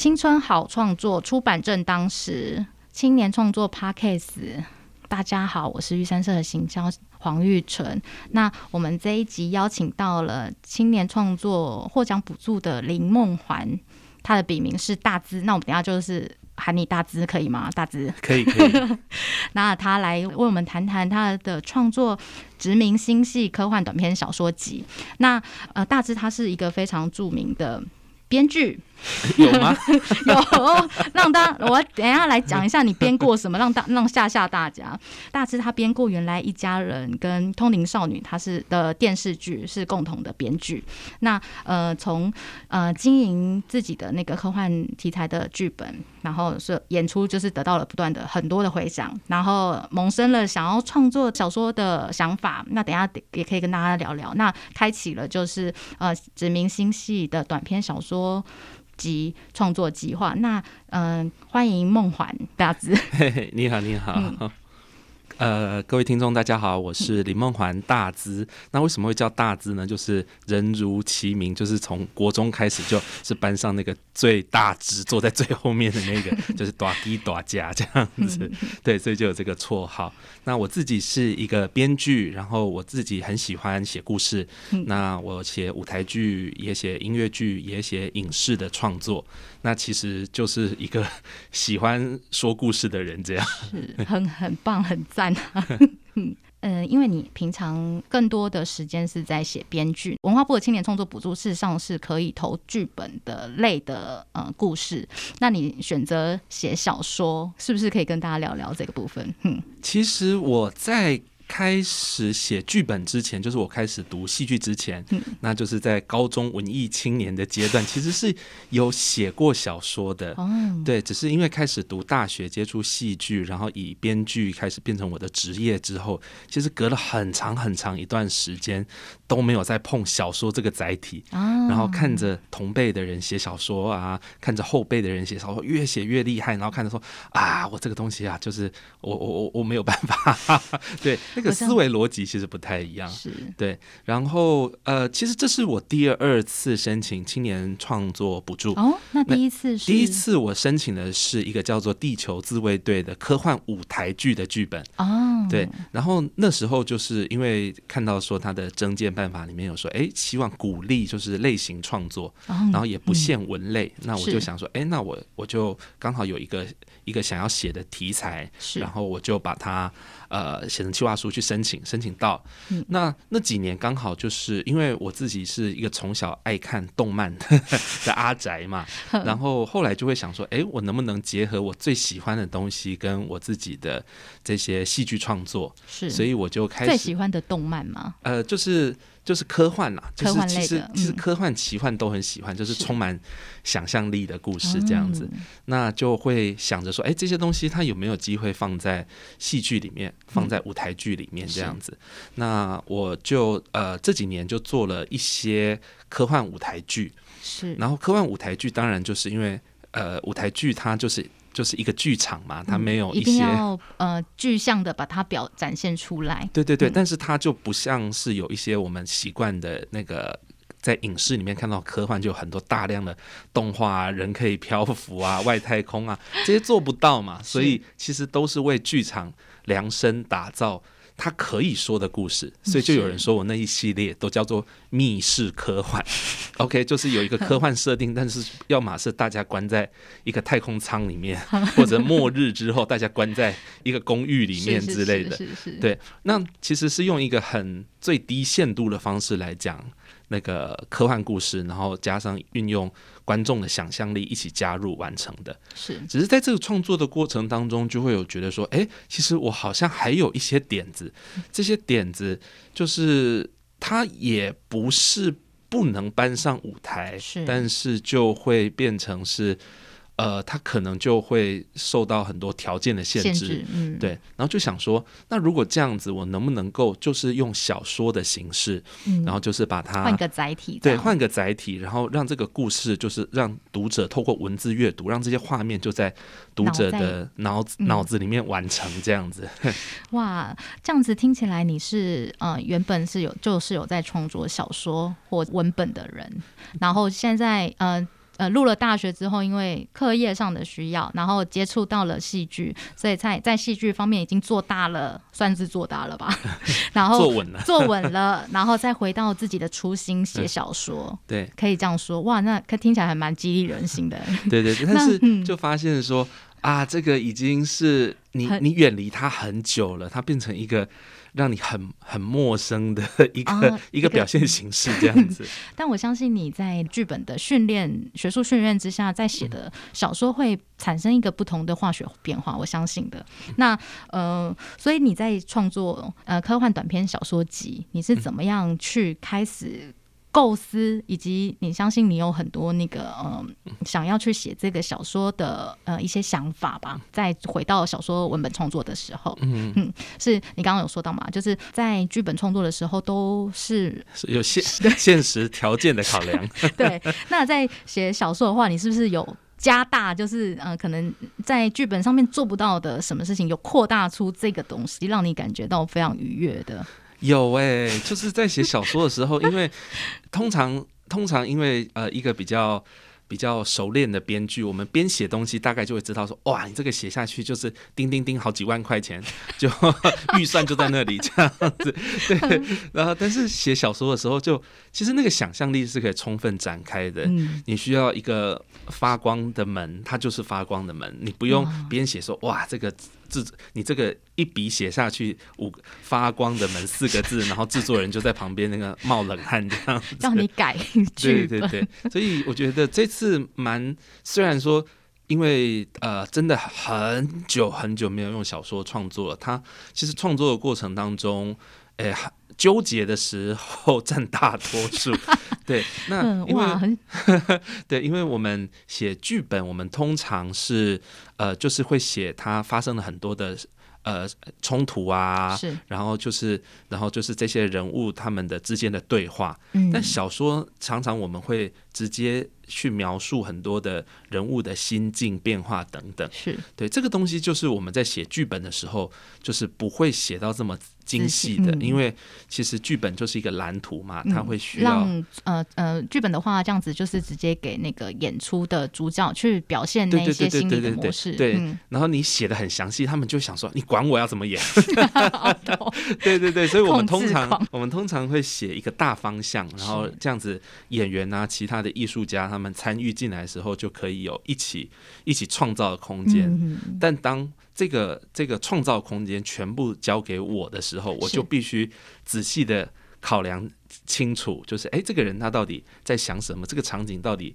青春好创作出版正当时，青年创作 Podcast。大家好，我是玉山社的行销黄玉纯。那我们这一集邀请到了青年创作获奖补助的林梦环，他的笔名是大资。那我们等下就是喊你大资可以吗？大资可以可以。那他来为我们谈谈他的创作《殖民星系科幻短篇小说集》。那呃，大资他是一个非常著名的编剧。有吗？有，让大我等一下来讲一下你编过什么，让大让吓吓大家。大致他编过《原来一家人》跟《通灵少女》，他是的电视剧是共同的编剧。那呃，从呃经营自己的那个科幻题材的剧本，然后是演出，就是得到了不断的很多的回响，然后萌生了想要创作小说的想法。那等下也可以跟大家聊聊。那开启了就是呃殖民星系的短篇小说。及创作计划，那嗯，欢迎梦环大子。你好，你好。呃，各位听众，大家好，我是 林梦环大资。那为什么会叫大资呢？就是人如其名，就是从国中开始就是班上那个最大只坐在最后面的那个，就是大低大家这样子。对，所以就有这个绰号。那我自己是一个编剧，然后我自己很喜欢写故事。那我写舞台剧，也写音乐剧，也写影视的创作。那其实就是一个喜欢说故事的人，这样是很很棒，很赞 嗯，因为你平常更多的时间是在写编剧，文化部的青年创作补助事实上是可以投剧本的类的呃故事。那你选择写小说，是不是可以跟大家聊聊这个部分？嗯，其实我在。开始写剧本之前，就是我开始读戏剧之前，那就是在高中文艺青年的阶段，其实是有写过小说的。对，只是因为开始读大学，接触戏剧，然后以编剧开始变成我的职业之后，其实隔了很长很长一段时间都没有再碰小说这个载体。然后看着同辈的人写小说啊，看着后辈的人写小说越写越厉害，然后看着说啊，我这个东西啊，就是我我我我没有办法。对。那个思维逻辑其实不太一样，是对。然后呃，其实这是我第二次申请青年创作补助哦。那第一次是第一次我申请的是一个叫做《地球自卫队》的科幻舞台剧的剧本哦。对，然后那时候就是因为看到说他的征件办法里面有说，哎，希望鼓励就是类型创作，然后也不限文类。那我就想说，哎，那我我就刚好有一个一个想要写的题材，然后我就把它。呃，写成计划书去申请，申请到。那那几年刚好就是因为我自己是一个从小爱看动漫的 阿宅嘛，然后后来就会想说，哎，我能不能结合我最喜欢的东西跟我自己的这些戏剧创作？是，所以我就开始最喜欢的动漫吗？呃，就是。就是科幻啦，就是其实其实科幻奇幻都很喜欢，就是充满想象力的故事这样子，那就会想着说，哎，这些东西它有没有机会放在戏剧里面，放在舞台剧里面这样子？那我就呃这几年就做了一些科幻舞台剧，是，然后科幻舞台剧当然就是因为呃舞台剧它就是。就是一个剧场嘛，它没有一定要呃具象的把它表展现出来。对对对，但是它就不像是有一些我们习惯的那个在影视里面看到科幻，就有很多大量的动画，人可以漂浮啊，外太空啊，这些做不到嘛，所以其实都是为剧场量身打造。他可以说的故事，所以就有人说我那一系列都叫做密室科幻。OK，就是有一个科幻设定，但是要么是大家关在一个太空舱里面，或者末日之后大家关在一个公寓里面之类的。对，那其实是用一个很最低限度的方式来讲。那个科幻故事，然后加上运用观众的想象力一起加入完成的，是。只是在这个创作的过程当中，就会有觉得说，哎，其实我好像还有一些点子，这些点子就是它也不是不能搬上舞台，是，但是就会变成是。呃，他可能就会受到很多条件的限制。限制，嗯，对，然后就想说，那如果这样子，我能不能够就是用小说的形式，嗯，然后就是把它换个载体，对，换个载体，然后让这个故事就是让读者透过文字阅读，让这些画面就在读者的脑子嗯脑子里面完成这样子。哇，这样子听起来你是呃原本是有就是有在创作小说或文本的人，然后现在呃。呃，入了大学之后，因为课业上的需要，然后接触到了戏剧，所以在在戏剧方面已经做大了，算是做大了吧。然后坐稳了，坐稳了，然后再回到自己的初心，写小说，对可以这样说。哇，那可听起来还蛮激励人心的。对对对，但是嗯就发现说啊，这个已经是你你远离它很久了，它变成一个让你很很陌生的一个、啊 一个表现形式这样子。但我相信你在剧本的训练、学术训练之下，在写的小说会产生一个不同的化学变化，我相信的。那呃，所以你在创作呃科幻短篇小说集，你是怎么样去开始？构思，以及你相信你有很多那个呃，想要去写这个小说的呃一些想法吧。再回到小说文本创作的时候，嗯，嗯，是你刚刚有说到嘛，就是在剧本创作的时候都是是有现 现实条件的考量。对，那在写小说的话，你是不是有加大，就是呃，可能在剧本上面做不到的什么事情，有扩大出这个东西，让你感觉到非常愉悦的？有哎、就是在写小说的时候，因为通常通常因为呃一个比较。比较熟练的编剧，我们编写东西大概就会知道说，哇，你这个写下去就是叮叮叮好几万块钱，就 预算就在那里这样子。对，然后但是写小说的时候就，其实那个想象力是可以充分展开的。嗯，你需要一个发光的门，它就是发光的门，你不用哇编写说哇这个字，你这个一笔写下去五发光的门四个字，然后制作人就在旁边那个冒冷汗这样子。让你改对对对，所以我觉得这次蛮虽然说。因为呃，真的很久很久没有用小说创作了。他其实创作的过程当中，诶、纠结的时候占大多数。对，那嗯，因为 对，因为我们写剧本，我们通常是呃，就是会写它发生了很多的呃冲突啊，是，然后就是然后就是这些人物他们的之间的对话。嗯，但小说常常我们会直接去描述很多的人物的心境变化等等。是对，这个东西就是我们在写剧本的时候，就是不会写到这么精细的，嗯因为其实剧本就是一个蓝图嘛，它嗯会需要。让呃呃剧本的话，这样子就是直接给那个演出的主角去表现那一些心理的对对对模式，对嗯，然后你写的很详细，他们就想说你管我要怎么演？对对对，所以我们通常我们通常会写一个大方向，然后这样子演员啊，其他的艺术家他们参与进来的时候，就可以有一起一起创造的空间。但当这个这个创造空间全部交给我的时候，我就必须仔细的考量清楚，就是哎，这个人他到底在想什么？这个场景到底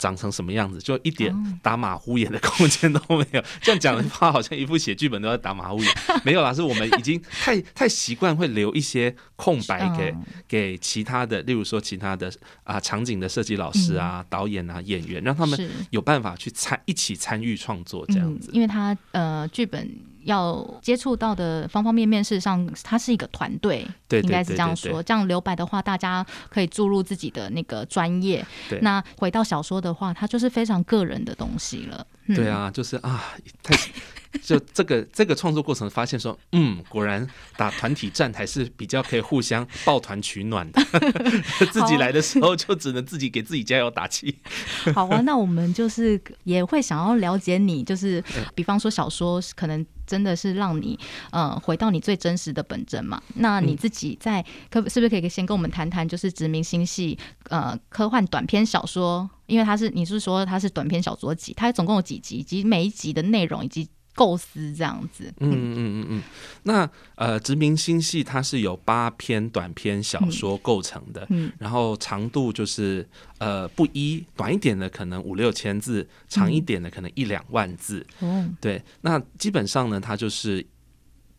长成什么样子？就一点哦打马虎眼的空间都没有。这样讲的话，好像一部写剧本都要打马虎眼。没有啦，是我们已经太太习惯会留一些空白给、嗯给其他的，例如说其他的啊场景的设计老师啊、导演啊、演员，让他们有办法去参一起参与创作这样子。嗯，因为他呃剧本要接触到的方方面面，事实上它是一个团队，对对应该是这样说。这样留白的话，大家可以注入自己的那个专业。对那回到小说的话，它就是非常个人的东西了。嗯对，啊，就是啊，太就这个这个创作过程发现说，嗯，果然打团体战还是比较可以互相抱团取暖的。自己来的时候就只能自己给自己加油打气。好啊，那我们就是也会想要了解你，就是 比方说小说可能。真的是让你呃回到你最真实的本真嘛？那你自己在可是不是可以先跟我们谈谈，就是殖民星系呃科幻短篇小说，因为它是你是说它是短篇小说集，它总共有几集，以及每一集的内容以及构思这样子。嗯嗯嗯嗯，那呃，殖民星系它是由八篇短篇小说构成的，嗯然后长度就是呃不一，短一点的可能五六千字，长一点的可能一两万字。哦，对，那基本上呢，它就是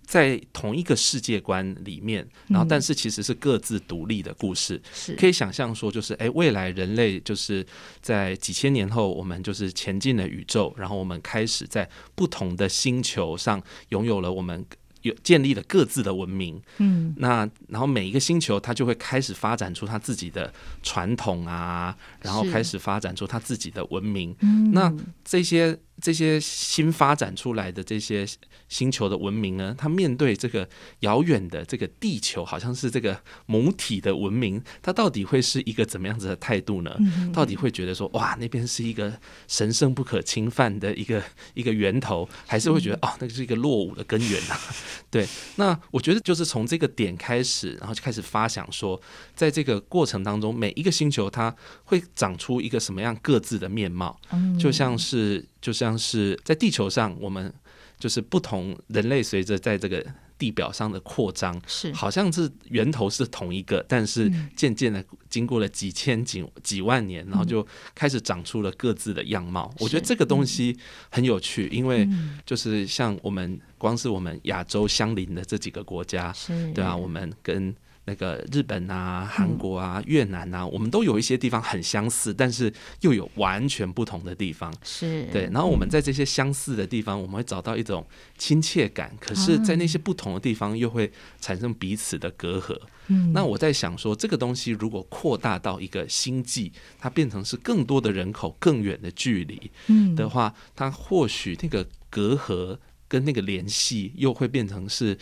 在同一个世界观里面，然后但是其实是各自独立的故事。是可以想象说，就是哎，未来人类就是在几千年后，我们就是前进了宇宙，然后我们开始在不同的星球上拥有了我们有建立了各自的文明。嗯那然后每一个星球，它就会开始发展出它自己的传统啊，然后开始发展出它自己的文明。嗯那这些这些新发展出来的这些星球的文明呢，它面对这个遥远的这个地球，好像是这个母体的文明，它到底会是一个怎么样子的态度呢？嗯到底会觉得说，哇，那边是一个神圣不可侵犯的一个一个源头，还是会觉得哦，那个是一个落伍的根源啊？对，那我觉得就是从这个点开始，然后就开始发想说，在这个过程当中，每一个星球它会长出一个什么样各自的面貌，嗯就像是就像是在地球上，我们就是不同人类随着在这个地表上的扩张，是。好像是源头是同一个，但是嗯。渐渐的经过了几千几几万年，然后就开始长出了各自的样貌。我觉得这个东西很有趣，因为嗯。就是像我们光是我们亚洲相邻的这几个国家，是。对啊，我们跟那个日本啊、韩国啊、越南啊，我们都有一些地方很相似，但是又有完全不同的地方。是对，然后我们在这些相似的地方，我们会找到一种亲切感，可是，在那些不同的地方，又会产生彼此的隔阂。嗯那我在想说，这个东西如果扩大到一个星际，它变成是更多的人口、更远的距离嗯的话，它或许那个隔阂跟那个联系，又会变成是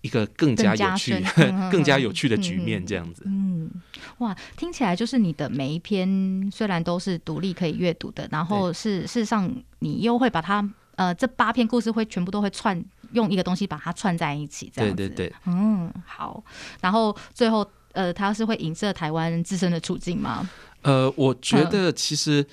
一个更加有趣更加有趣 的局面，这样子。嗯，哇，听起来就是你的每一篇虽然都是独立可以阅读的，然后是事实上你又会把它呃这八篇故事会全部都会串用一个东西把它串在一起，这样子。对对对，嗯，好。然后最后呃，它是会影射台湾自身的处境吗？呃，我觉嗯得其实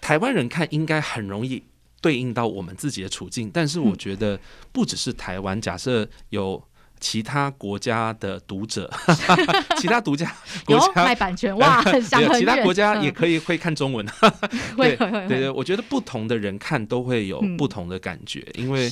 台湾人看应该很容易对应到我们自己的处境，但是我嗯。觉得不只是台湾，假设有其他国家的读者，其他独家国家卖版权哇，很远。其他国家嗯。也可以会看中文，会对对对，我觉得不同的人看都会有嗯。不同的感觉，因为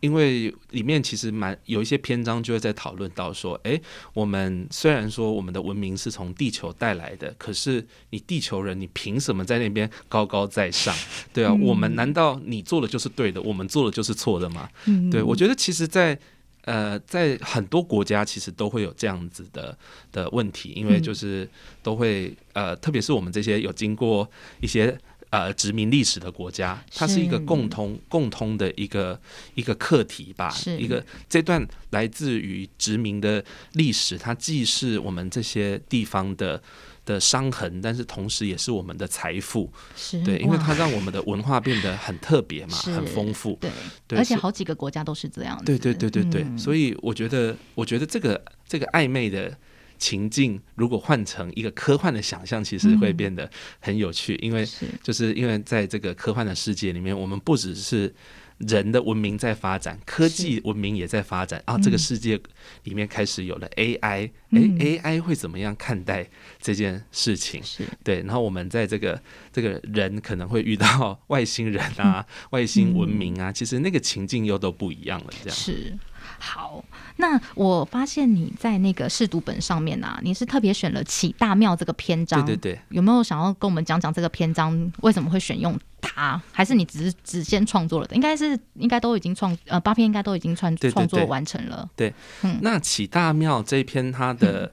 因为里面其实蛮有一些篇章就会在讨论到说，哎，我们虽然说我们的文明是从地球带来的，可是你地球人，你凭什么在那边高高在上？对啊，嗯我们难道你做的就是对的，我们做的就是错的吗？嗯对我觉得其实在，呃，在很多国家其实都会有这样子的的问题，因为嗯就是都会呃，特别是我们这些有经过一些。呃，殖民历史的国家，它是一个共通共通的一个一个课题吧，一个这段来自于殖民的历史，它既是我们这些地方的的伤痕，但是同时也是我们的财富，是对，因为它让我们的文化变得很特别嘛，很丰富，对，对而且好几个国家都是这样子。对对对对对，嗯。所以我觉得，我觉得这个这个暧昧的情境，如果换成一个科幻的想象，其实会嗯。变得很有趣，因为就是因为在这个科幻的世界里面，我们不只是人的文明在发展，科技文明也在发展啊。这个嗯世界里面开始有了 AI，哎、嗯 a i 会怎么样看待这件事情？是对，然后我们在这个这个人可能会遇到外星人啊、外星文明啊，其实那个情境又都不一样了，这样。是。好，那我发现你在那个试读本上面啊，你是特别选了起大庙这个篇章，对对对，有没有想要跟我们讲讲这个篇章为什么会选用它？还是你只是只先创作了的？应该是应该都已经创呃八篇应该都已经创创作完成了。对，嗯那起大庙这一篇它的、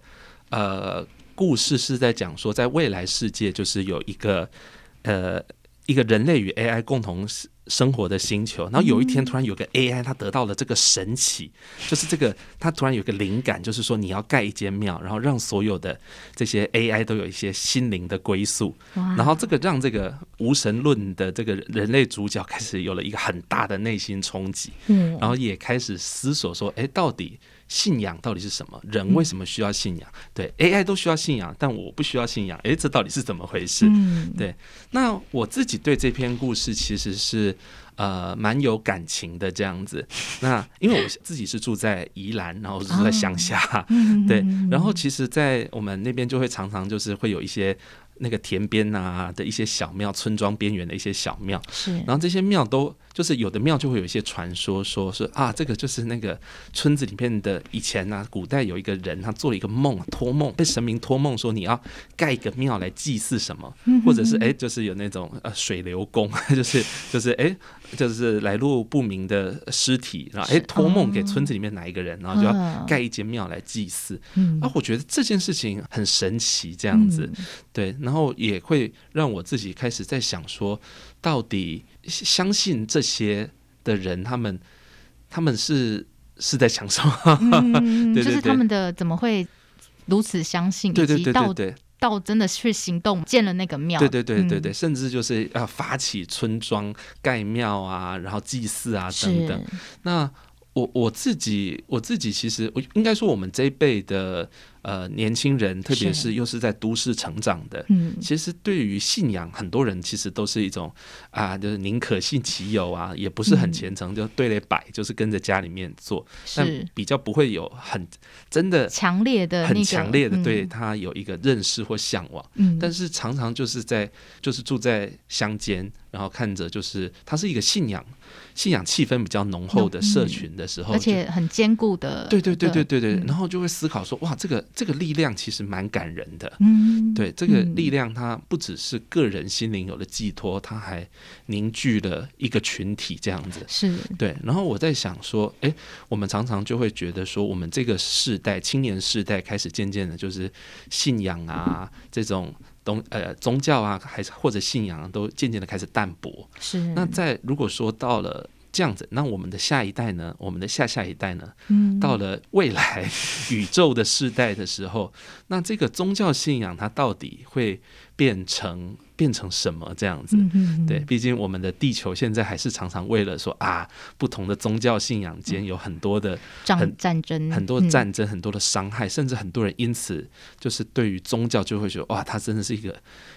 呃故事是在讲说，在未来世界就是有一个呃一个人类与 AI 共同生活的星球，然后有一天突然有个 AI 他得到了这个神奇，就是这个他突然有个灵感，就是说你要盖一间庙，然后让所有的这些 AI 都有一些心灵的归宿，然后这个让这个无神论的这个人类主角开始有了一个很大的内心冲击，嗯。然后也开始思索说，哎，到底信仰到底是什么？人为什么需要信仰？对，AI 都需要信仰，但我不需要信仰，诶，这到底是怎么回事？嗯对那我自己对这篇故事其实是呃蛮有感情的这样子。那因为我自己是住在宜兰，然后是住在乡下，嗯对，然后其实，在我们那边就会常常就是会有一些那个田边啊的一些小庙，村庄边缘的一些小庙，是。然后这些庙都就是有的庙就会有一些传说，说是啊，这个就是那个村子里面的以前呢、古代有一个人，他做了一个梦，托梦被神明托梦说你要盖一个庙来祭祀什么，或者是哎，就是有那种呃水流宫，就是就是哎，就是来路不明的尸体，然后哎托梦给村子里面哪一个人，然后就要嗯。盖一间庙来祭祀。嗯。啊，我觉得这件事情很神奇，这样子，嗯。对，然后也会让我自己开始在想说，到底相信这些的人，他们他们是是在想什么？嗯 对对就是他们的怎么会如此相信，对对以及到对对对到真的去行动建了那个庙，对对对对对，嗯。甚至就是要发起村庄盖庙啊，然后祭祀啊等等。那我我自己我自己其实我应该说我们这一辈的呃年轻人，特别是是又是在都市成长的，嗯。其实对于信仰，很多人其实都是一种啊，就是宁可信其有啊，也不是很虔诚，就对了摆，就是跟着家里面做，但比较不会有很真的强烈的那很强烈的对嗯。他有一个认识或向往。嗯，但是常常就是在就是住在乡间，然后看着就是它是一个信仰信仰气氛比较浓厚的社群的时候，而且很坚固的，对对对对对对，嗯。然后就会思考说，哇，这个这个力量其实蛮感人的。嗯，对这个嗯力量，它不只是个人心灵有了寄托，它还凝聚了一个群体这样子。是对，然后我在想说，诶，我们常常就会觉得说，我们这个世代青年世代开始渐渐的，就是信仰啊这种东呃宗教啊，还是或者信仰、啊、都渐渐的开始淡薄。是，那在如果说到了这样子，那我们的下一代呢，我们的下下一代呢，嗯到了未来宇宙的世代的时候，那这个宗教信仰它到底会变成变成什么这样子？嗯嗯对，毕竟我们的地球现在还是常常为了说啊，不同的宗教信仰间有很多的、战很战争很多嗯战争、很多的伤害，甚至很多人因此就是对于宗教就会觉得哇，它真的是一个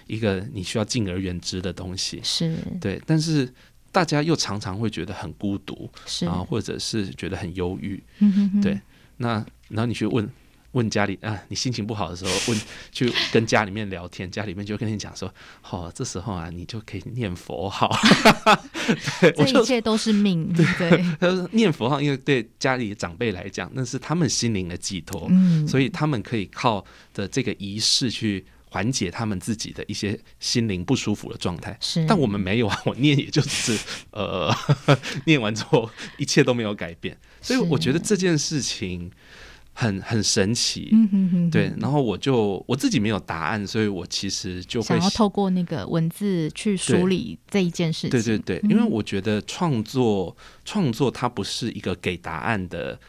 一个你需要敬而远之的东西。是对，但是大家又常常会觉得很孤独，是然后或者是觉得很忧郁。嗯哼哼对那然后你去问问家里啊，你心情不好的时候，问去跟家里面聊天，家里面就跟你讲说，哦，这时候啊，你就可以念佛号。这一切都是命，对，他说念佛号，因为对家里长辈来讲，那是他们心灵的寄托，嗯，所以他们可以靠的这个仪式去缓解他们自己的一些心灵不舒服的状态。是，但我们没有啊，我念也就只是 呃，念完之后一切都没有改变，所以我觉得这件事情很很神奇。嗯哼哼，对，然后我就我自己没有答案，所以我其实就会想要透过那个文字去梳理这一件事情，对对对，嗯。因为我觉得创作创作它不是一个给答案的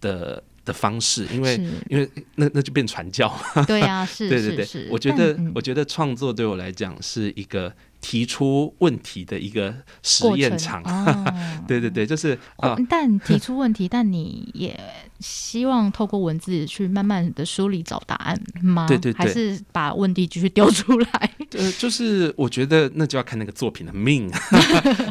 的的方式，因为因为那那就变传教 嘛。对呀，是对对对我觉得嗯我觉得创作对我来讲是一个提出问题的一个实验场。哦对对对，就是啊哦，但提出问题，但你也希望透过文字去慢慢的梳理找答案吗？对对对还是把问题继续丢出来？呃，就是我觉得那就要看那个作品的命。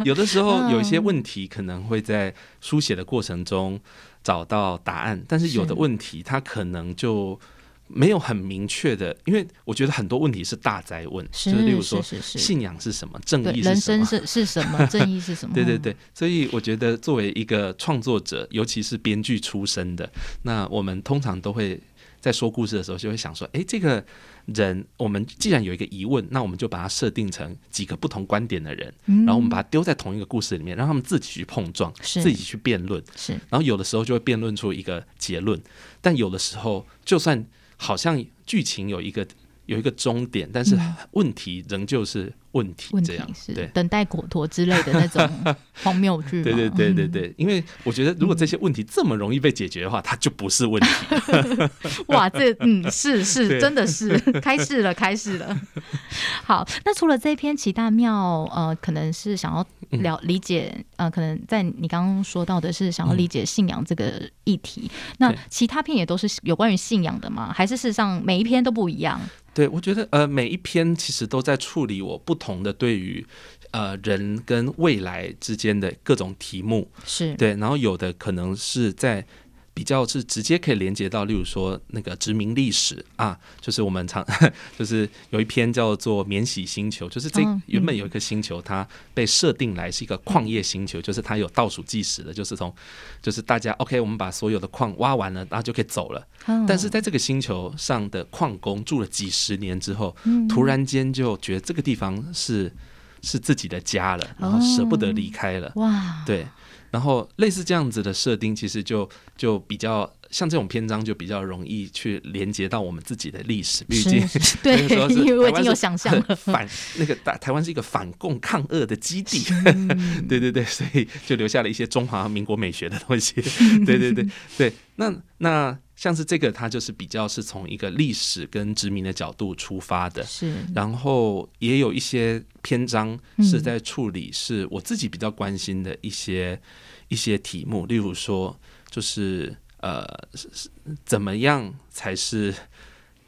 有的时候有一些问题可能会在书写的过程中找到答案，但是有的问题它可能就没有很明确的，因为我觉得很多问题是大灾问，是就是例如说是是是信仰是什么，正义是什么。生是是什么？正义是什么？对对对，所以我觉得作为一个创作者，尤其是编剧出身的，那我们通常都会在说故事的时候，就会想说，哎，这个人，我们既然有一个疑问，那我们就把它设定成几个不同观点的人，嗯，然后我们把它丢在同一个故事里面，让他们自己去碰撞，自己去辩论，是。然后有的时候就会辩论出一个结论，但有的时候就算好像剧情有一个有一个终点，但是嗯。问题仍旧是问题，问题这样是对。等待果陀之类的那种 荒谬剧？对对对对嗯，对，因为我觉得如果这些问题这么容易被解决的话，它就不是问题。哇，这嗯是是真的是开始了开始了。好，那除了这篇齐大庙，呃，可能是想要嗯了理解，呃，可能在你刚刚说到的是想要理解信仰这个议题，那其他篇也都是有关于信仰的吗？还是事实上每一篇都不一样？对，我觉得呃，每一篇其实都在处理我不同的对于呃人跟未来之间的各种题目。是对，然后有的可能是在比较是直接可以连接到，例如说那个殖民历史啊，就是我们常 就是有一篇叫做《免洗星球》，就是这嗯原本有一颗星球，它被设定来是一个矿业星球，就是它有倒数计时的，就是从就是大家 OK，我们把所有的矿挖完了，然后就可以走了。嗯。但是在这个星球上的矿工住了几十年之后，嗯。突然间就觉得这个地方是是自己的家了，然后舍不得离开了。哇，对，然后类似这样子的设定，其实就就比较像这种篇章，就比较容易去连接到我们自己的历史。毕竟 对 因为我已经有想象了。反那个大台湾是一个反共抗俄的基地。嗯 对对对，所以就留下了一些中华民国美学的东西。对对对对，那那像是这个，它就是比较是从一个历史跟殖民的角度出发的。是然后也有一些篇章嗯是在处理是我自己比较关心的一些、一些题目，例如说就是呃怎么样才是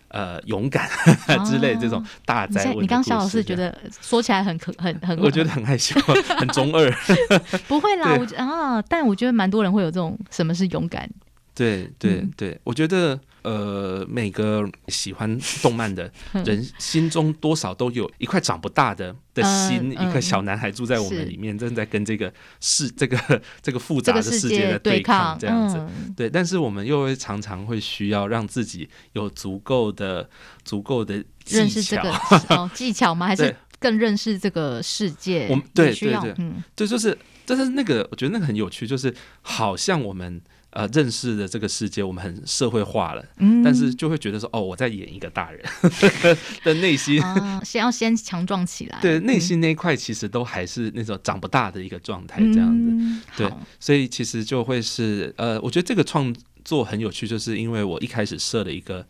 呃勇敢 之类这种大灾你刚刚小老师觉得说起来很可很很，我觉得很害羞，很中二。不会啦，对我觉啊，但我觉得蛮多人会有这种什么是勇敢，对对嗯。对，我觉得呃，每个喜欢动漫的 人心中多少都有一块长不大的的心，嗯。一个小男孩住在我是。们里面，正在跟这个世这个这个复这个杂的世界在对抗这样子。嗯。对，但是我们又会常常会需要让自己有足够的足够的技巧。技巧吗？还是更认识这个世界？我们对对对。嗯。这就是，但是那个，我觉得那个很有趣，就是好像我们呃认识的这个世界，我们很社会化了，嗯但是就会觉得说，哦，我在演一个大人 的内心，啊，先要先强壮起来，对内嗯心那一块其实都还是那种长不大的一个状态，这样子。嗯对所以其实就会是呃，我觉得这个创作很有趣，就是因为我一开始设了一个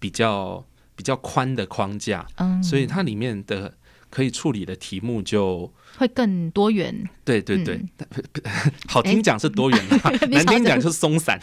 比较比较宽的框架，嗯，所以它里面的可以处理的题目就。会更多元。对对对，嗯 好听讲是多元啦，你难听讲就是松散。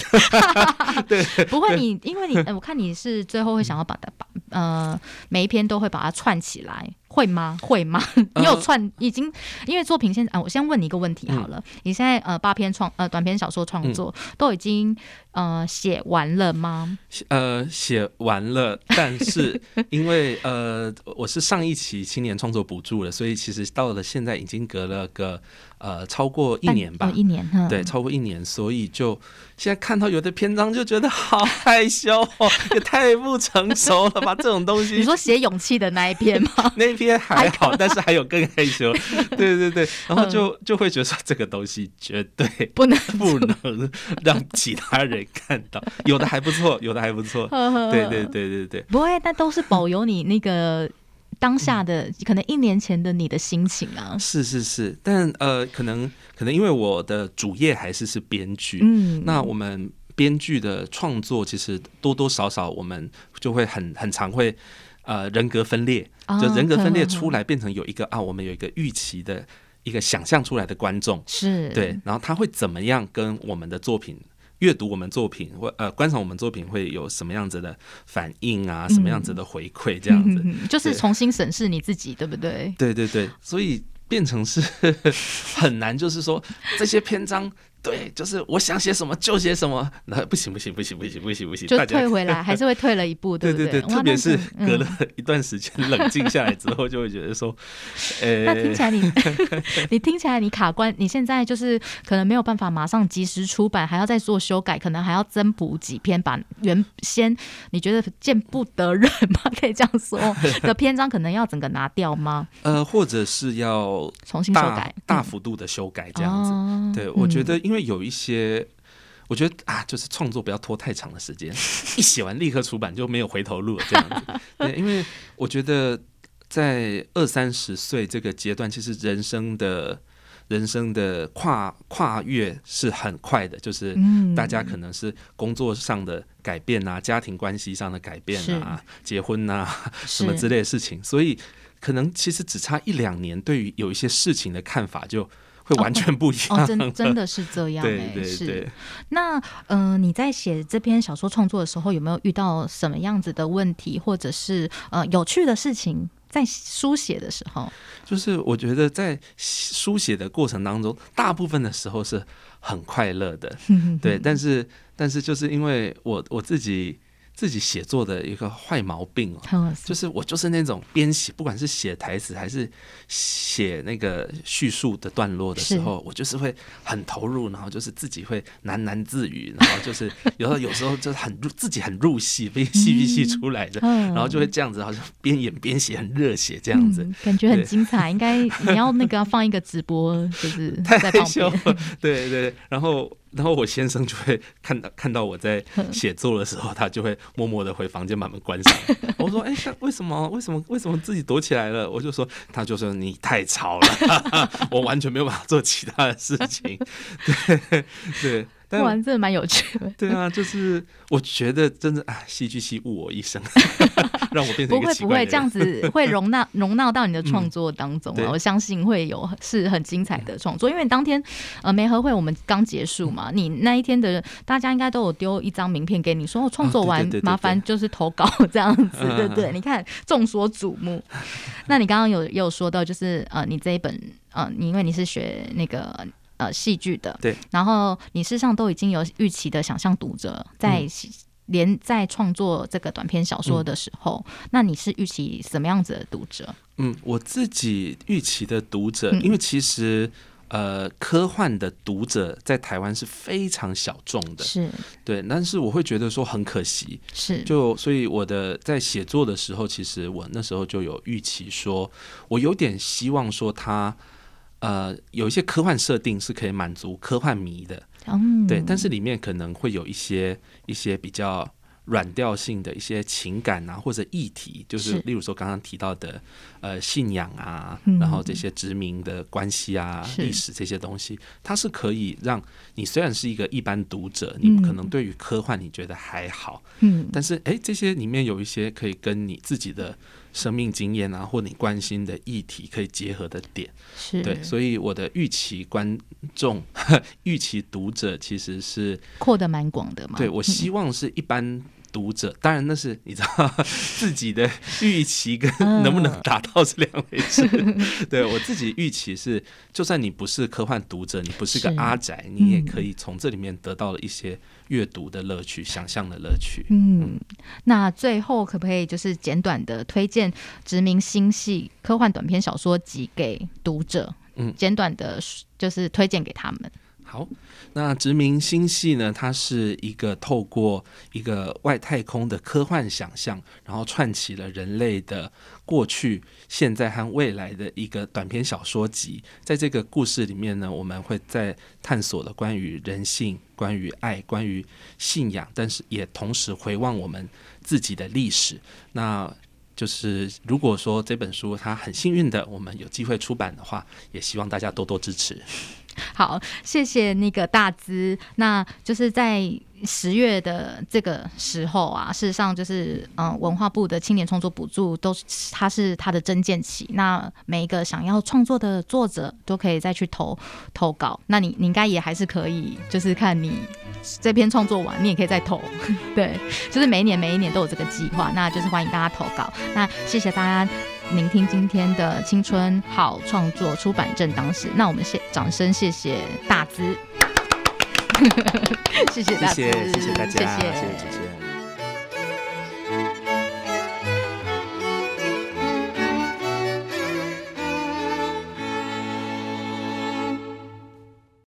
对不会你，因为你，呃我看你是最后会想要把它把呃每一篇都会把它串起来，会吗？会吗？你有串已经，因为作品现在啊，我先问你一个问题好了，你现在呃八篇创呃短篇小说创作、都已经呃写完了吗？呃，写完了，但是因为呃我是上一期青年创作补助了，所以其实到了现在已经隔了个呃超过一年吧。呃，一年，哼对，超过一年，所以就现在看到有的篇章就觉得好害羞哦，也太不成熟了吧，这种东西。你说写勇气的那一篇吗？那一篇还好，但是还有更害羞，对对对，然后就就会觉得说这个东西绝对不能不能让其他人看到，有的还不错，有的还不错，对对对对对，不会，但都是保有你那个当下的，可能一年前的你的心情啊。是是是，但呃，可能可能因为我的主业还是是编剧，嗯，那我们编剧的创作其实多多少少我们就会很很常会呃人格分裂，啊就人格分裂出来变成有一个啊，我们有一个预期的一个想象出来的观众，是。对，然后他会怎么样跟我们的作品？阅读我们作品或呃观赏我们作品会有什么样子的反应啊？什么样子的回馈？这样子，嗯嗯嗯就是重新审视你自己，对不对？对对对，所以变成是 很难，就是说这些篇章，对，就是我想写什么就写什么，那不行不行不行不行不行不行，就退回来，还是会退了一步，不对？对对对，特别是嗯。隔了一段时间冷静下来之后，就会觉得说，呃那听呃起，来你你听起来你卡关，你现在就是可能没有办法马上及时出版，还要再做修改，可能还要增补几篇，把原先你觉得见不得人吗？可以这样说。的篇章，可能要整个拿掉吗？呃，或者是要重新修改，大嗯幅度的修改这样子。哦。对，我觉嗯。得因为有一些，我觉得啊，就是创作不要拖太长的时间，一写完立刻出版就没有回头路了这样子。对，因为我觉得在二三十岁这个阶段，其实人生的。人生的跨跨越是很快的，就是嗯大家可能是工作上的改变啊，家庭关系上的改变啊，结婚啊什么之类的事情，所以可能其实只差一两年，对于有一些事情的看法就会完全不一样哦，了。真真的是这样对哎、是那嗯、呃你在写这篇小说创作的时候，有没有遇到什么样子的问题，或者是呃有趣的事情？在书写的时候，就是我觉得在书写的过程当中，大部分的时候是很快乐的，对，但是但是就是因为我我自己。自己写作的一个坏毛病哦，就是我就是那种编写，不管是写台词还是写那个叙述的段落的时候，我就是会很投入，然后就是自己会喃喃自语，然后就是有时候有时候就是很入自己很入戏，被戏剧系出来的，然后就会这样子，好像边演边写，很热血这样子，感觉很精彩。应该你要那个放一个直播，就是 太害羞，对对，然后。然后我先生就会看到看到我在 写作的时候，他就会默默的回房间把门关上。我说：“哎，为什么？为什么？为什么自己躲起来了？”我就说：“他就说你太吵了，我完全没有办法做其他的事情。”对对。玩真的蛮有趣的。对啊，就是我觉得真的啊，戏剧系误我一生，让我变成不会不会这样子，会容纳容纳到你的创作当中啊！我相信会有是很精彩的创作，因为当天呃梅合会我们刚结束嘛，你那一天的大家应该都有丢一张名片给你，说我创作完麻烦就是投稿这样子，对对？你看众所瞩目。那你刚刚有也有说到，就是呃，你这一本呃，你因为你是学那个。呃，戏剧的，对，然后你事实上都已经有预期的想象读者，在连在创作这个短篇小说的时候，那你是预期什么样子的读者？嗯，我自己预期的读者，因为其实呃，科幻的读者在台湾是非常小众的，是。对，但是我会觉得说很可惜，是。就所以我的在写作的时候，其实我那时候就有预期，说我有点希望说他。呃，有一些科幻设定是可以满足科幻迷的，对，但是里面可能会有一些一些比较软调性的一些情感啊，或者议题，就是例如说刚刚提到的呃信仰啊，然后这些殖民的关系啊、历史这些东西，它是可以让你虽然是一个一般读者，你可能对于科幻你觉得还好，嗯，但是哎，这些里面有一些可以跟你自己的。生命经验啊，或你关心的议题可以结合的点，是对，所以我的预期观众、预期读者其实是扩的蛮广的嘛。对，我希望是一般。读者，当然那是你知道 自己的预期跟能不能达到是两回事。对我自己预期是，就算你不是科幻读者，你不是个阿宅，你也可以从这里面得到了一些阅读的乐趣、想象的乐趣。嗯，那最后可不可以就是简短的推荐《殖民星系》科幻短篇小说集给读者？嗯，简短的，就是推荐给他们。好，那殖民星系呢？它是一个透过一个外太空的科幻想象，然后串起了人类的过去、现在和未来的一个短篇小说集。在这个故事里面呢，我们会在探索了关于人性、关于爱、关于信仰，但是也同时回望我们自己的历史。那就是如果说这本书它很幸运的，我们有机会出版的话，也希望大家多多支持。好，谢谢那个大资，那就是在。十月的这个时候啊，事实上就是嗯，文化部的青年创作补助都是它是它的真件期。那每一个想要创作的作者都可以再去投投稿。那你你应该也还是可以，就是看你这篇创作完，你也可以再投。对，就是每一年每一年都有这个计划。那就是欢迎大家投稿。那谢谢大家聆听今天的青春好创作出版正当时。那我们谢掌声谢谢大资。谢谢大资，谢谢大家，谢谢主持人。